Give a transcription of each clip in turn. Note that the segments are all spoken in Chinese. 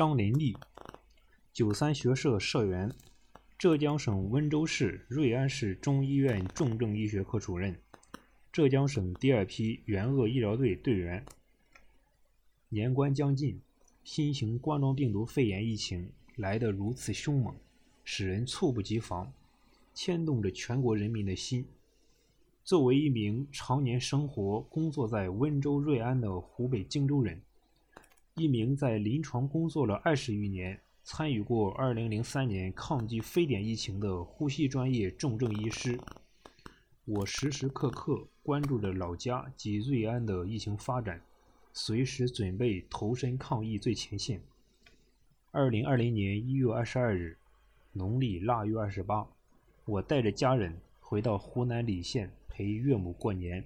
张林立，九三学社社员，浙江省温州市瑞安市中医院重症医学科主任，浙江省第二批援鄂医疗队队员。年关将近，新型冠状病毒肺炎疫情来得如此凶猛，使人猝不及防，牵动着全国人民的心。作为一名常年生活、工作在温州、瑞安的湖北荆州人，一名在临床工作了二十余年、参与过2003年抗击非典疫情的呼吸专业重症医师，我时时刻刻关注着老家及瑞安的疫情发展，随时准备投身抗疫最前线。2020年1月22日，农历腊月二十八，我带着家人回到湖南澧县。陪岳母过年，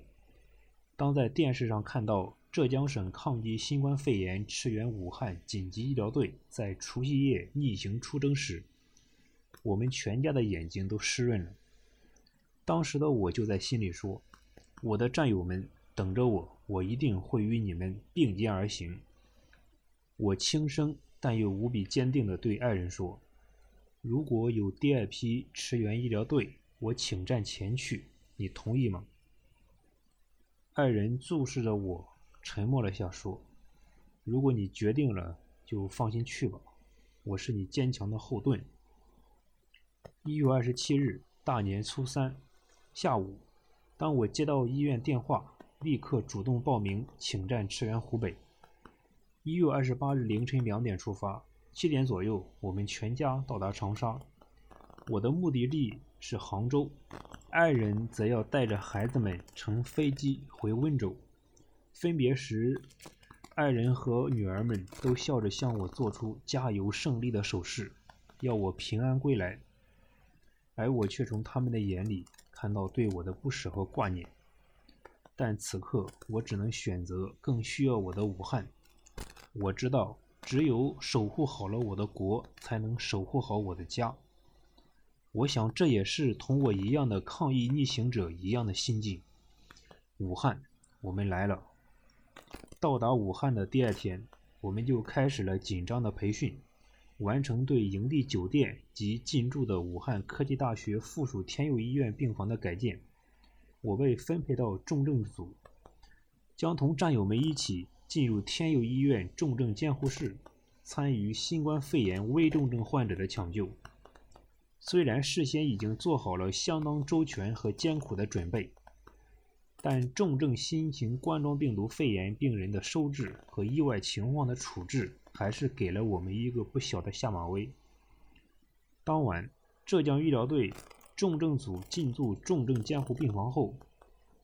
当在电视上看到浙江省抗击新冠肺炎驰援武汉紧急医疗队在除夕夜逆行出征时，我们全家的眼睛都湿润了。当时的我就在心里说：“我的战友们等着我，我一定会与你们并肩而行。”我轻声但又无比坚定地对爱人说：“如果有第二批驰援医疗队，我请战前去。”你同意吗？爱人注视着我，沉默了下，说：“如果你决定了，就放心去吧，我是你坚强的后盾。”一月二十七日，大年初三下午，当我接到医院电话，立刻主动报名请战驰援湖北。一月二十八日凌晨两点出发，七点左右，我们全家到达长沙。我的目的地是杭州。爱人则要带着孩子们乘飞机回温州。分别时，爱人和女儿们都笑着向我做出加油胜利的手势，要我平安归来。而我却从他们的眼里看到对我的不舍和挂念。但此刻，我只能选择更需要我的武汉。我知道，只有守护好了我的国，才能守护好我的家。我想，这也是同我一样的抗疫逆行者一样的心境。武汉，我们来了。到达武汉的第二天，我们就开始了紧张的培训，完成对营地酒店及进驻的武汉科技大学附属天佑医院病房的改建。我被分配到重症组，将同战友们一起进入天佑医院重症监护室，参与新冠肺炎危重症患者的抢救。虽然事先已经做好了相当周全和艰苦的准备，但重症新型冠状病毒肺炎病人的收治和意外情况的处置，还是给了我们一个不小的下马威。当晚，浙江医疗队重症组进驻重症监护病房后，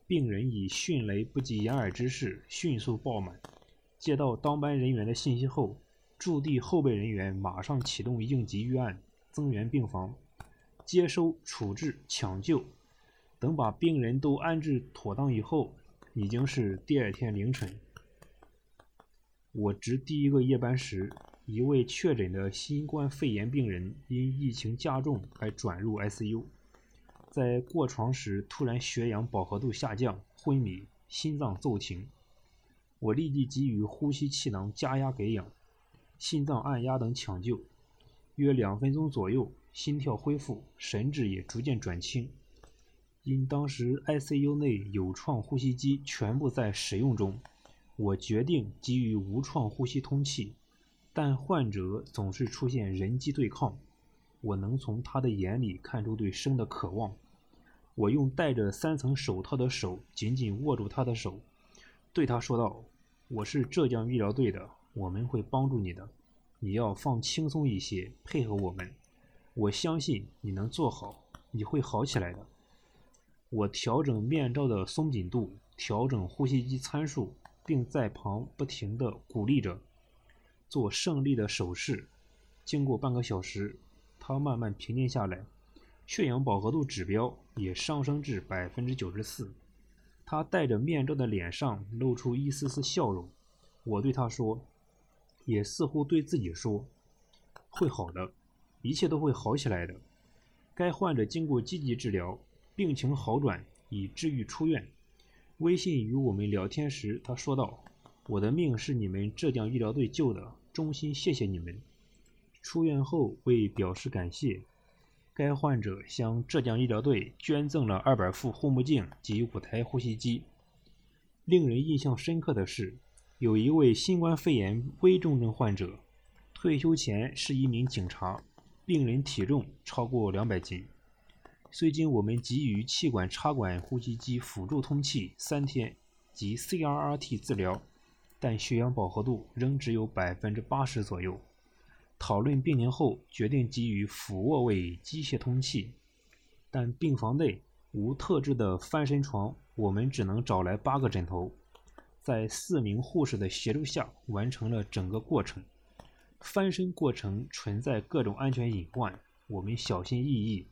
病人以迅雷不及掩耳之势迅速爆满。接到当班人员的信息后，驻地后备人员马上启动应急预案，增援病房。接收、处置、抢救，等把病人都安置妥当以后，已经是第二天凌晨。我值第一个夜班时，一位确诊的新冠肺炎病人因疫情加重而转入 ICU，在过床时突然血氧饱和度下降，昏迷，心脏骤停。我立即给予呼吸气囊加压给氧、心脏按压等抢救，约两分钟左右。心跳恢复，神志也逐渐转清。因当时 ICU 内有创呼吸机全部在使用中，我决定给予无创呼吸通气。但患者总是出现人机对抗，我能从他的眼里看出对生的渴望。我用戴着三层手套的手紧紧握住他的手，对他说道：“我是浙江医疗队的，我们会帮助你的，你要放轻松一些，配合我们。”我相信你能做好，你会好起来的。我调整面罩的松紧度，调整呼吸机参数，并在旁不停地鼓励着，做胜利的手势。经过半个小时，他慢慢平静下来，血氧饱和度指标也上升至百分之九十四。他戴着面罩的脸上露出一丝丝笑容。我对他说，也似乎对自己说，会好的。一切都会好起来的。该患者经过积极治疗，病情好转，已治愈出院。微信与我们聊天时，他说道：“我的命是你们浙江医疗队救的，衷心谢谢你们。出院后为表示感谢，该患者向浙江医疗队捐赠了二百副护目镜及五台呼吸机。令人印象深刻的是，有一位新冠肺炎危重症患者，退休前是一名警察，病人体重超过两百斤。虽经我们给予气管插管呼吸机辅助通气三天及 CRRT 治疗，但血氧饱和度仍只有百分之八十左右。讨论病情后，决定给予俯卧位机械通气，但病房内无特制的翻身床，我们只能找来八个枕头，在四名护士的协助下完成了整个过程。翻身过程存在各种安全隐患，我们小心翼翼。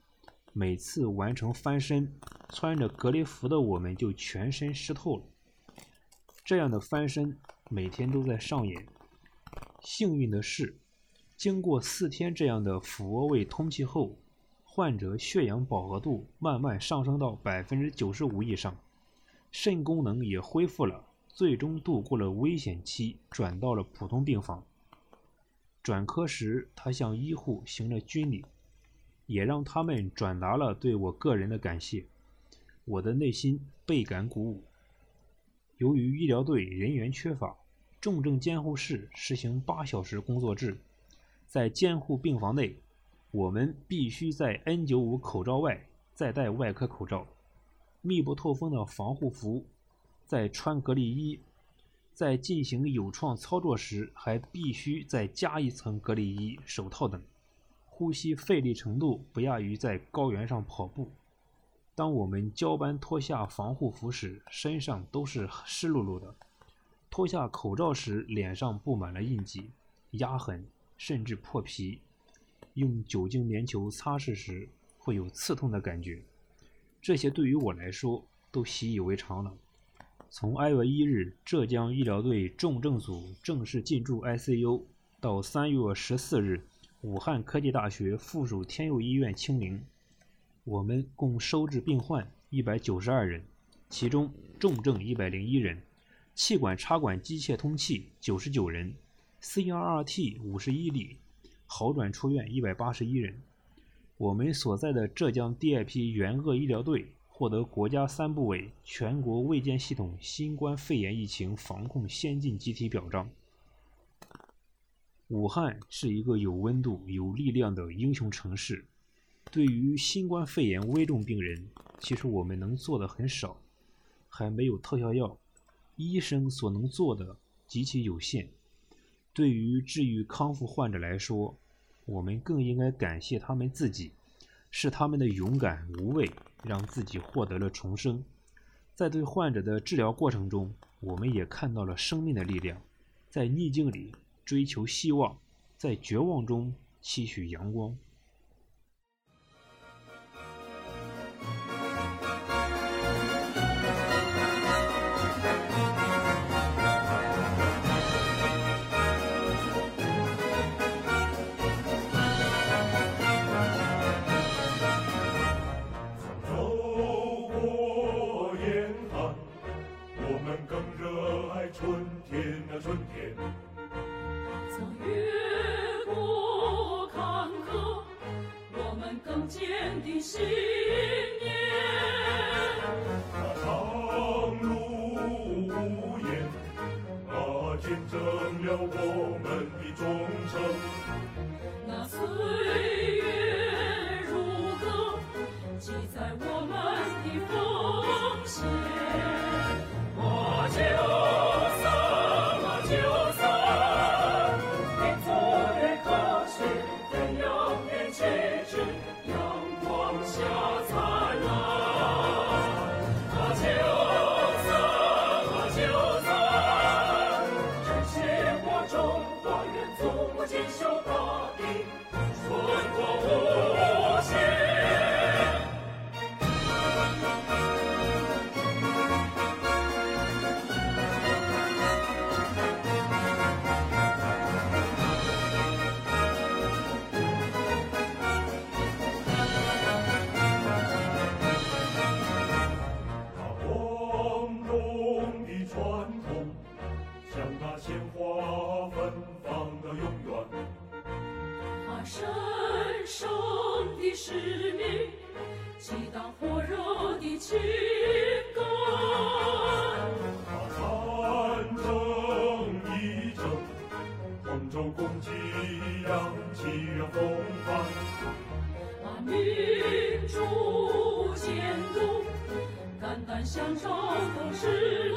每次完成翻身，穿着隔离服的我们就全身湿透了。这样的翻身每天都在上演。幸运的是。经过四天这样的俯卧位通气后，患者血氧饱和度慢慢上升到百分之九十五以上，肾功能也恢复了，最终度过了危险期，转到了普通病房。转科时，他向医护行了军礼，也让他们转达了对我个人的感谢。我的内心倍感鼓舞。由于医疗队人员缺乏，重症监护室实行八小时工作制。在监护病房内，我们必须在 N95 口罩外再戴外科口罩、密不透风的防护服，再穿隔离衣。在进行有创操作时，还必须再加一层隔离衣、手套等。呼吸费力程度不亚于在高原上跑步。当我们交班脱下防护服时，身上都是湿漉漉的；脱下口罩时，脸上布满了印记、压痕。甚至破皮，用酒精棉球擦拭时会有刺痛的感觉，这些对于我来说都习以为常了。从二月一日浙江医疗队重症组正式进驻 ICU，到三月十四日武汉科技大学附属天佑医院清零，我们共收治病患一百九十二人，其中重症一百零一人，气管插管机械通气九十九人。CRRT 五十一例，好转出院一百八十一人。我们所在的浙江第二批援鄂医疗队获得国家三部委全国卫健系统新冠肺炎疫情防控先进集体表彰。武汉是一个有温度、有力量的英雄城市。对于新冠肺炎危重病人，其实我们能做的很少，还没有特效药，医生所能做的极其有限。对于治愈康复患者来说，我们更应该感谢他们自己，是他们的勇敢无畏，让自己获得了重生。在对患者的治疗过程中，我们也看到了生命的力量。在逆境里追求希望，在绝望中期许阳光。信念那长路无言那见证了我们的忠诚那岁月如歌记载我们的奉献神圣的使命，激荡火热的情感。把战争一争，同舟共济，扬起风帆。把民主监督，肝胆相照，共事